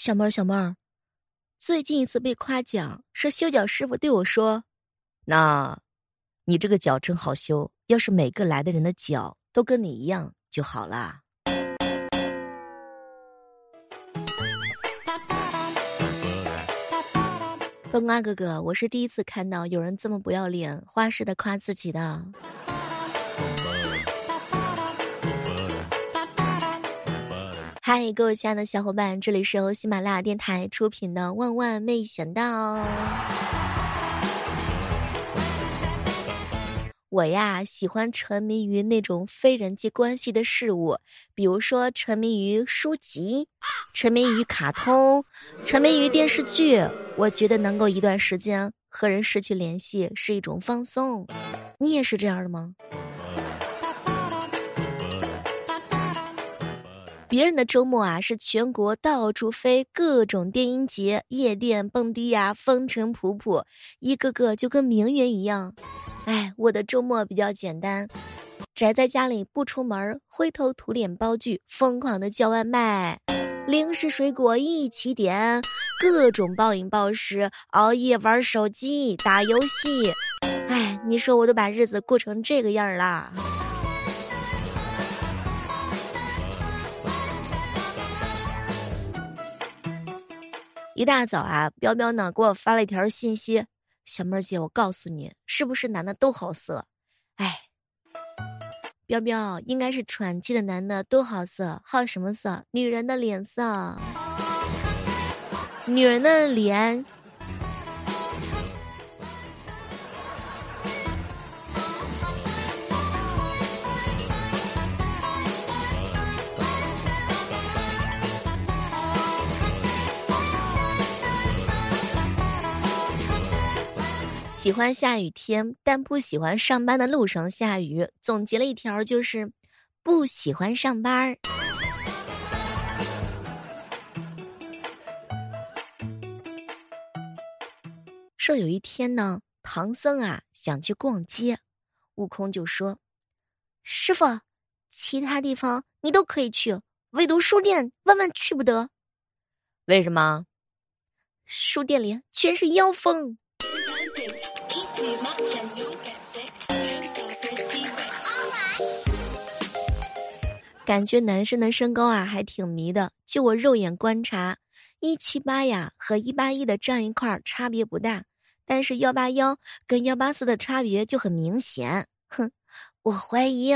小妹儿，小妹儿，最近一次被夸奖是修脚师傅对我说：“那，你这个脚真好修，要是每个来的人的脚都跟你一样就好啦。”崩瓜哥哥，我是第一次看到有人这么不要脸、花式的夸自己的。嗨，各位亲爱的小伙伴，这里是由喜马拉雅电台出品的《万万没想到》。我呀，喜欢沉迷于那种非人际关系的事物，比如说沉迷于书籍，沉迷于卡通，沉迷于电视剧。我觉得能够一段时间和人失去联系是一种放松。你也是这样的吗？别人的周末啊，是全国到处飞，各种电音节、夜店、蹦迪呀，风尘仆仆，一个个就跟名媛一样。哎，我的周末比较简单，宅在家里不出门，灰头土脸包剧，疯狂的叫外卖，零食水果一起点，各种暴饮暴食，熬夜玩手机、打游戏。哎，你说我都把日子过成这个样儿啦。一大早啊，彪彪呢给我发了一条信息：“小妹儿姐，我告诉你，是不是男的都好色？”哎，彪彪应该是喘气的男的都好色，好什么色？女人的脸色，女人的脸。喜欢下雨天，但不喜欢上班的路上下雨。总结了一条就是，不喜欢上班儿。说有一天呢，唐僧啊想去逛街，悟空就说：“师傅，其他地方你都可以去，唯独书店万万去不得。为什么？书店里全是妖风。”感觉男生的身高啊还挺迷的。就我肉眼观察，一七八呀和一八一的站一块儿差别不大，但是幺八幺跟幺八四的差别就很明显。哼，我怀疑，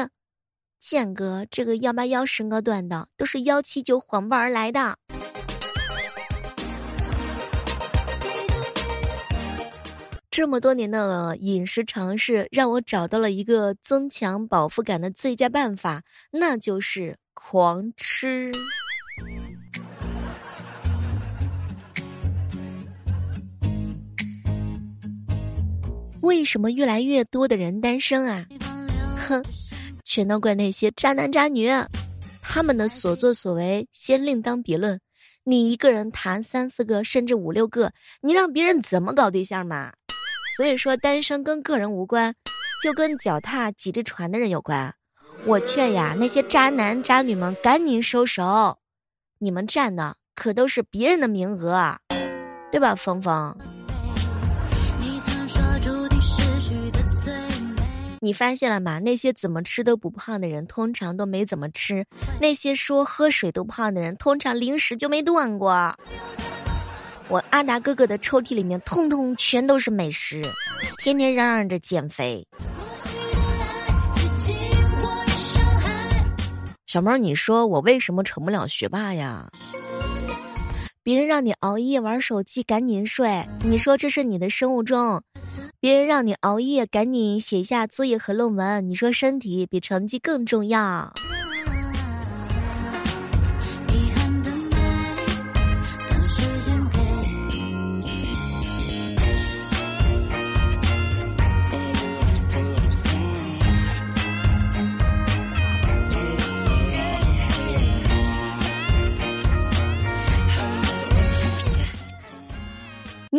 建哥这个幺八幺身高段的都是幺七九谎报而来的。这么多年的饮食尝试，让我找到了一个增强饱腹感的最佳办法，那就是狂吃。为什么越来越多的人单身啊？哼，全都怪那些渣男渣女，他们的所作所为先另当别论。你一个人谈三四个甚至五六个，你让别人怎么搞对象嘛？所以说，单身跟个人无关，就跟脚踏几只船的人有关。我劝呀，那些渣男渣女们赶紧收手，你们占的可都是别人的名额，对吧，峰峰？你发现了吗？那些怎么吃都不胖的人，通常都没怎么吃；那些说喝水都胖的人，通常零食就没断过。我阿达哥哥的抽屉里面，通通全都是美食，天天嚷嚷着减肥。小猫，你说我为什么成不了学霸呀？别人让你熬夜玩手机，赶紧睡，你说这是你的生物钟；别人让你熬夜，赶紧写下作业和论文，你说身体比成绩更重要。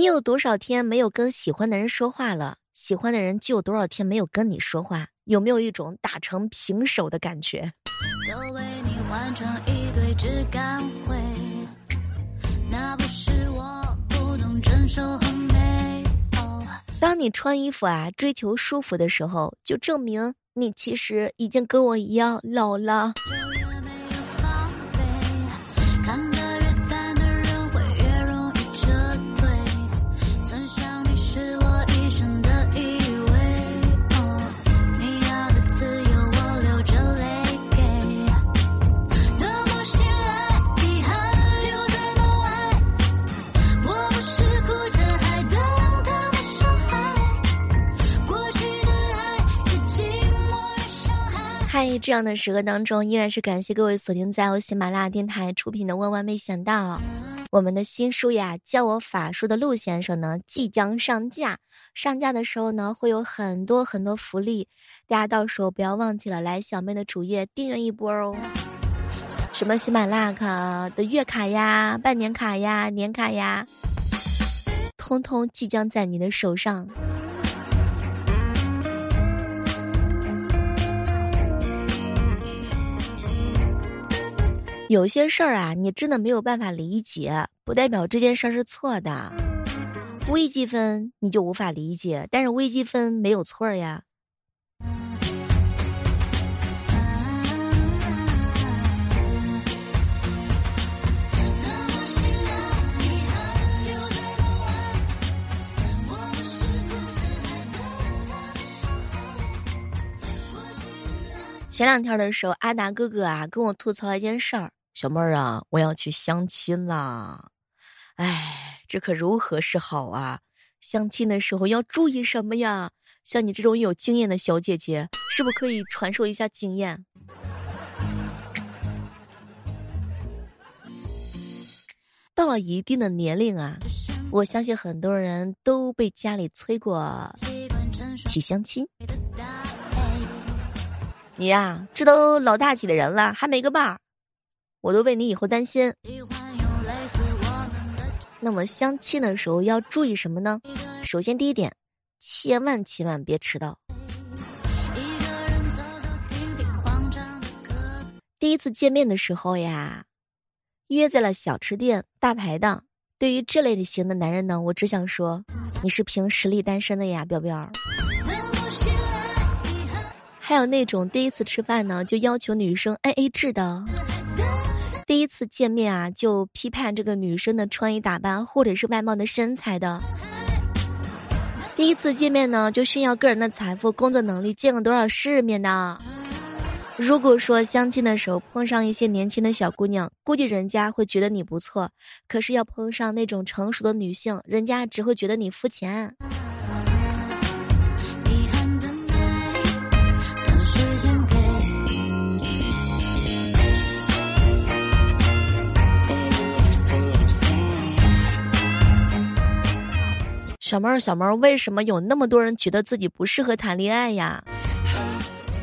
你有多少天没有跟喜欢的人说话了？喜欢的人就有多少天没有跟你说话？有没有一种打成平手的感觉？当你穿衣服啊，追求舒服的时候，就证明你其实已经跟我一样老了。这样的时刻当中，依然是感谢各位锁定在由喜马拉雅电台出品的《万万没想到》，我们的新书呀，教我法术的陆先生呢即将上架。上架的时候呢，会有很多很多福利，大家到时候不要忘记了来小妹的主页订阅一波哦。什么喜马拉雅卡的月卡呀、半年卡呀、年卡呀，通通即将在你的手上。有些事儿啊，你真的没有办法理解，不代表这件事儿是错的。微积分你就无法理解，但是微积分没有错呀。前两天的时候，阿达哥哥啊跟我吐槽了一件事儿。小妹儿啊，我要去相亲啦！哎，这可如何是好啊？相亲的时候要注意什么呀？像你这种有经验的小姐姐，是不是可以传授一下经验？到了一定的年龄啊，我相信很多人都被家里催过去相亲。你呀，这都老大几的人了，还没个伴儿。我都为你以后担心。那么相亲的时候要注意什么呢？首先第一点，千万千万别迟到。第一次见面的时候呀，约在了小吃店、大排档。对于这类型的男人呢，我只想说，你是凭实力单身的呀，彪彪。还有那种第一次吃饭呢，就要求女生 A A 制的。第一次见面啊，就批判这个女生的穿衣打扮或者是外貌的身材的。第一次见面呢，就炫耀个人的财富、工作能力，见了多少世面的。如果说相亲的时候碰上一些年轻的小姑娘，估计人家会觉得你不错；可是要碰上那种成熟的女性，人家只会觉得你肤浅。小猫儿，小猫儿，为什么有那么多人觉得自己不适合谈恋爱呀？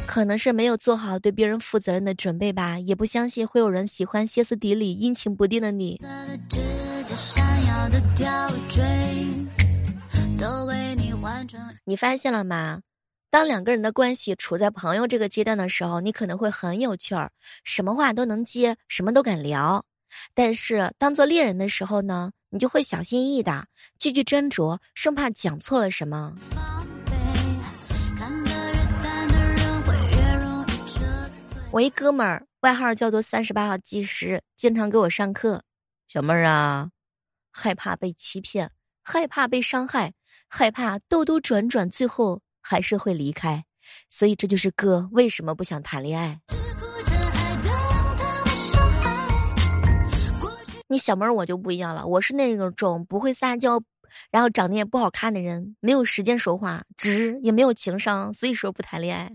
可能是没有做好对别人负责任的准备吧，也不相信会有人喜欢歇斯底里、阴晴不定的你。你发现了吗？当两个人的关系处在朋友这个阶段的时候，你可能会很有趣儿，什么话都能接，什么都敢聊。但是当做恋人的时候呢？你就会小心翼翼的，句句斟酌，生怕讲错了什么。我一哥们儿，外号叫做三十八号技师，经常给我上课。小妹儿啊，害怕被欺骗，害怕被伤害，害怕兜兜转转，最后还是会离开。所以这就是哥为什么不想谈恋爱。你小妹儿我就不一样了，我是那种不会撒娇，然后长得也不好看的人，没有时间说话，直也没有情商，所以说不谈恋爱。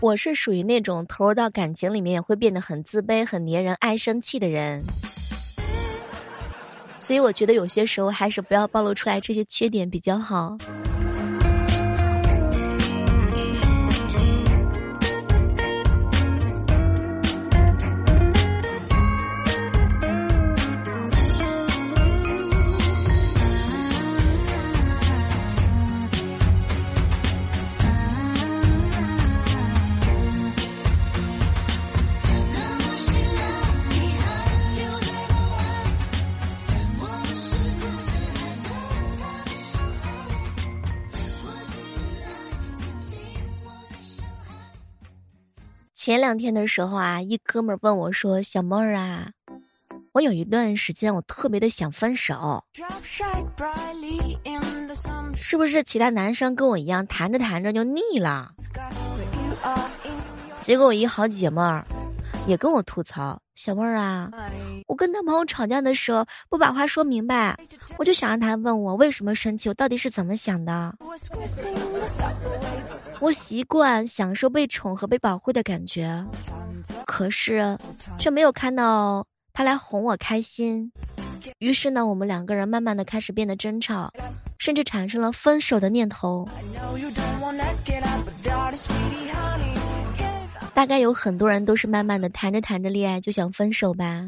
我是属于那种投入到感情里面也会变得很自卑、很粘人、爱生气的人。所以我觉得有些时候还是不要暴露出来这些缺点比较好。前两天的时候啊，一哥们儿问我说：“小妹儿啊，我有一段时间我特别的想分手，是不是其他男生跟我一样谈着谈着就腻了？”结果我一好姐妹儿也跟我吐槽：“小妹儿啊，我跟男朋友吵架的时候不把话说明白，我就想让他问我为什么生气，我到底是怎么想的。”我习惯享受被宠和被保护的感觉，可是却没有看到他来哄我开心。于是呢，我们两个人慢慢的开始变得争吵，甚至产生了分手的念头。大概有很多人都是慢慢的谈着谈着恋爱就想分手吧。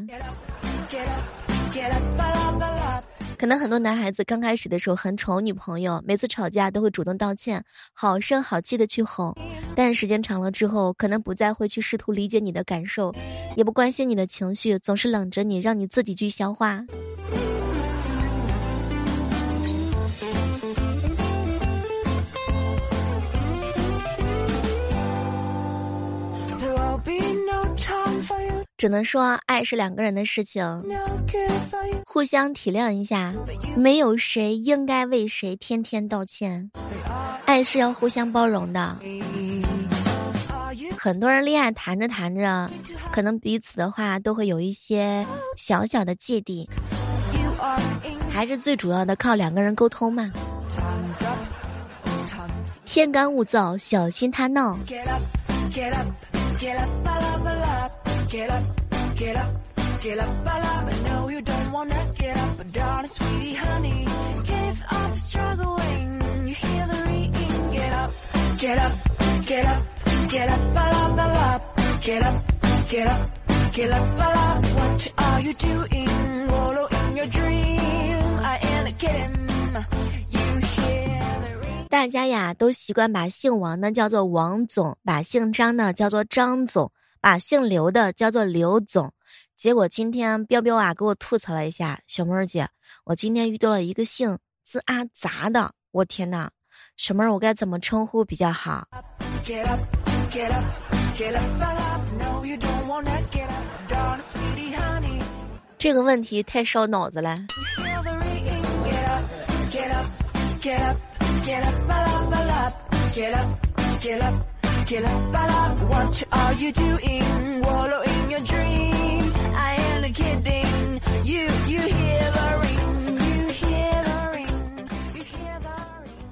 可能很多男孩子刚开始的时候很宠女朋友，每次吵架都会主动道歉，好声好气的去哄。但时间长了之后，可能不再会去试图理解你的感受，也不关心你的情绪，总是冷着你，让你自己去消化。只能说，爱是两个人的事情，互相体谅一下，没有谁应该为谁天天道歉。爱是要互相包容的。很多人恋爱谈着谈着，可能彼此的话都会有一些小小的芥蒂，还是最主要的靠两个人沟通嘛。天干物燥，小心他闹。Get up, get up, get up, I love. I know you don't wanna get up, but darling, sweetie, honey, give up struggling. You hear the ringing. Get up, get up, get up, get up, I love, I love. Get up, get up, get up, I love. What are you doing? Wallow in your dream. I ain't kidding. You hear the ring. 大家呀，都习惯把姓王的叫做王总，把姓张的叫做张总。把姓刘的叫做刘总，结果今天彪彪啊给我吐槽了一下，小妹儿姐，我今天遇到了一个姓字阿杂的，我天呐，小妹儿我该怎么称呼比较好？这个问题太烧脑子了。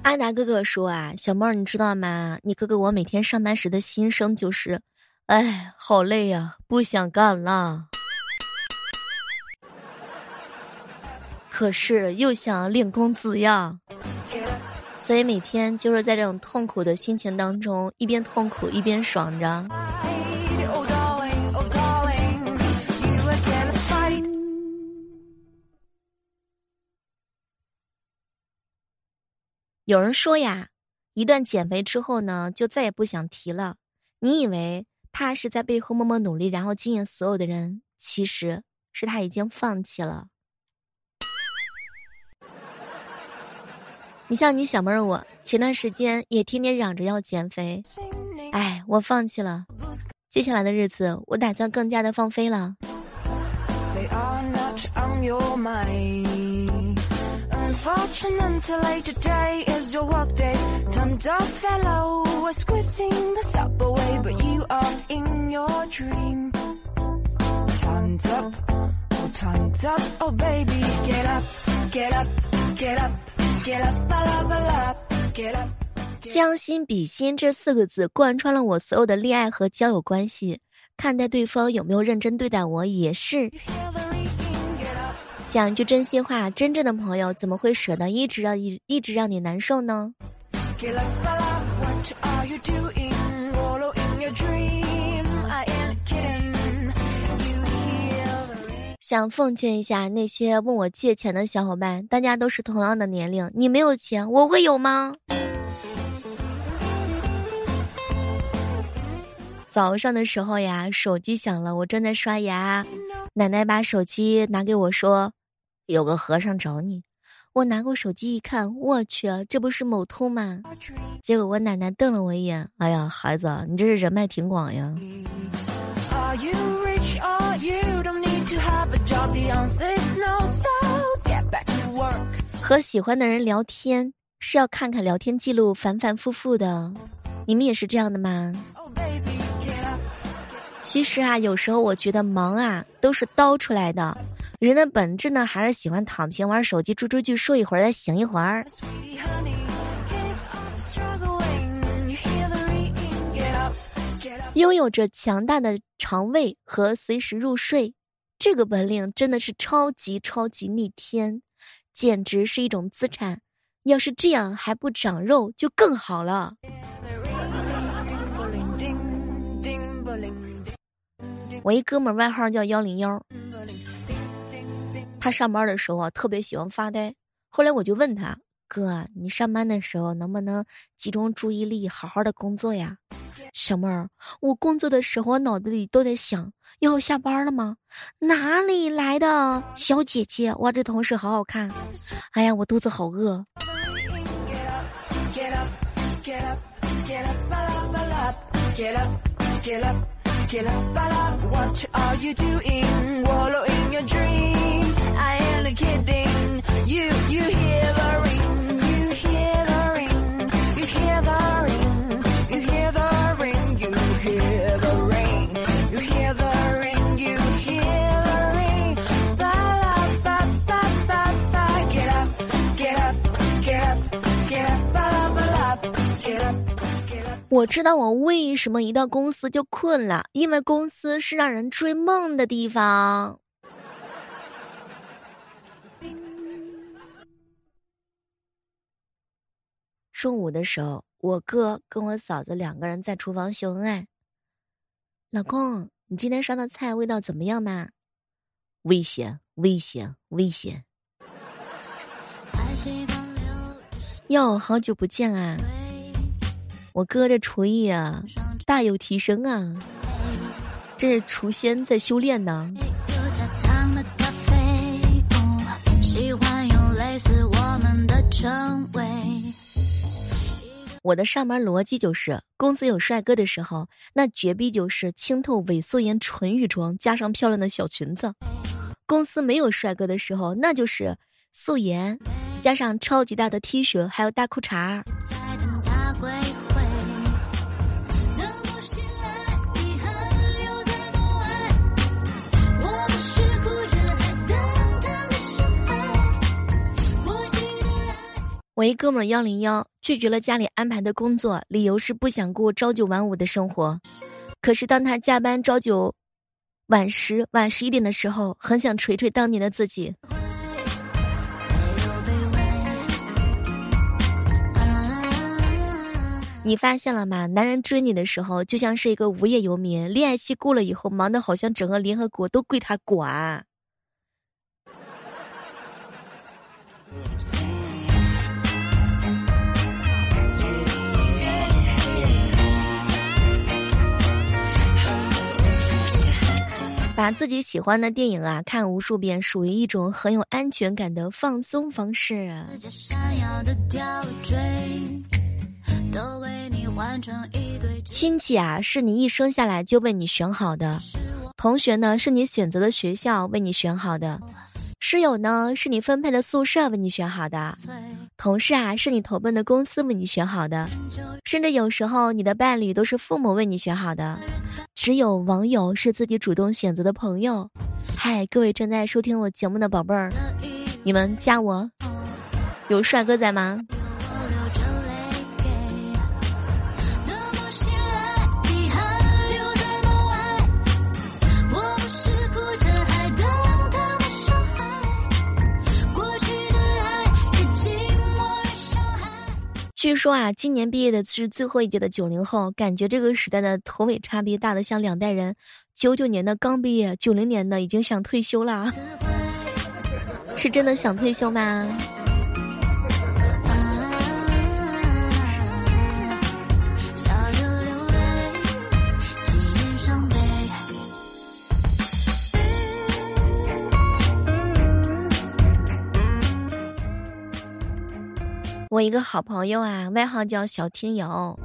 阿达哥哥说啊，小猫你知道吗？你哥哥我每天上班时的心声就是，哎，好累呀，不想干了。可是又想领工资呀。所以每天就是在这种痛苦的心情当中，一边痛苦一边爽着。有人说呀，一段减肥之后呢，就再也不想提了。你以为他是在背后默默努力，然后惊艳所有的人，其实是他已经放弃了。你像你小妹儿，我前段时间也天天嚷着要减肥，哎，我放弃了。接下来的日子，我打算更加的放飞了。将心比心这四个字贯穿了我所有的恋爱和交友关系。看待对方有没有认真对待我也是。讲一句真心话，真正的朋友怎么会舍得一直让一一直让你难受呢？想奉劝一下那些问我借钱的小伙伴，大家都是同样的年龄，你没有钱，我会有吗？早上的时候呀，手机响了，我正在刷牙，奶奶把手机拿给我说：“有个和尚找你。”我拿过手机一看，我去，这不是某通吗？结果我奶奶瞪了我一眼，哎呀，孩子，你这是人脉挺广呀。和喜欢的人聊天是要看看聊天记录，反反复复的。你们也是这样的吗？其实啊，有时候我觉得忙啊都是刀出来的。人的本质呢，还是喜欢躺平、玩手机、追追剧、睡一会儿再醒一会儿。拥有着强大的肠胃和随时入睡，这个本领真的是超级超级逆天，简直是一种资产。要是这样还不长肉，就更好了。我一哥们儿外号叫幺零幺。他上班的时候啊，特别喜欢发呆。后来我就问他：“哥，你上班的时候能不能集中注意力，好好的工作呀？”小妹儿，我工作的时候脑子里都在想：要下班了吗？哪里来的小姐姐？哇，这同事好好看！哎呀，我肚子好饿。我知道我为什么一到公司就困了，因为公司是让人追梦的地方。中午的时候，我哥跟我嫂子两个人在厨房秀恩爱。老公，你今天烧的菜味道怎么样嘛？危险，危险，危险！哟，好久不见啊！我哥这厨艺啊，大有提升啊！这是厨仙在修炼呢。喜欢用类似我们的我的上班逻辑就是：公司有帅哥的时候，那绝逼就是清透伪素颜纯欲妆加上漂亮的小裙子；公司没有帅哥的时候，那就是素颜加上超级大的 T 恤还有大裤衩。我一哥们幺零幺拒绝了家里安排的工作，理由是不想过朝九晚五的生活。可是当他加班朝九晚十晚十一点的时候，很想捶捶当年的自己。你发现了吗？男人追你的时候，就像是一个无业游民；恋爱期过了以后，忙得好像整个联合国都归他管。把自己喜欢的电影啊看无数遍，属于一种很有安全感的放松方式。亲戚啊，是你一生下来就为你选好的；同学呢，是你选择的学校为你选好的。室友呢，是你分配的宿舍为你选好的；同事啊，是你投奔的公司为你选好的；甚至有时候，你的伴侣都是父母为你选好的。只有网友是自己主动选择的朋友。嗨，各位正在收听我节目的宝贝儿，你们加我，有帅哥在吗？据说啊，今年毕业的是最后一届的九零后，感觉这个时代的头尾差别大的像两代人。九九年的刚毕业，九零年的已经想退休了，是真的想退休吗？我一个好朋友啊，外号叫小听友。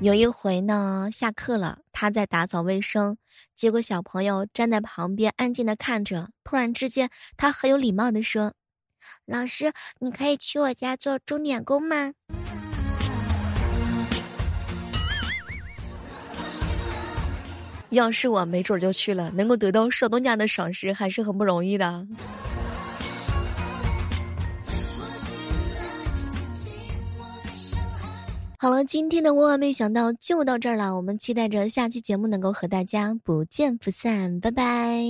有一回呢，下课了，他在打扫卫生，结果小朋友站在旁边安静的看着。突然之间，他很有礼貌的说：“老师，你可以去我家做钟点工吗？”要是我，没准就去了，能够得到少东家的赏识，还是很不容易的。好了，今天的万万没想到就到这儿了。我们期待着下期节目能够和大家不见不散，拜拜。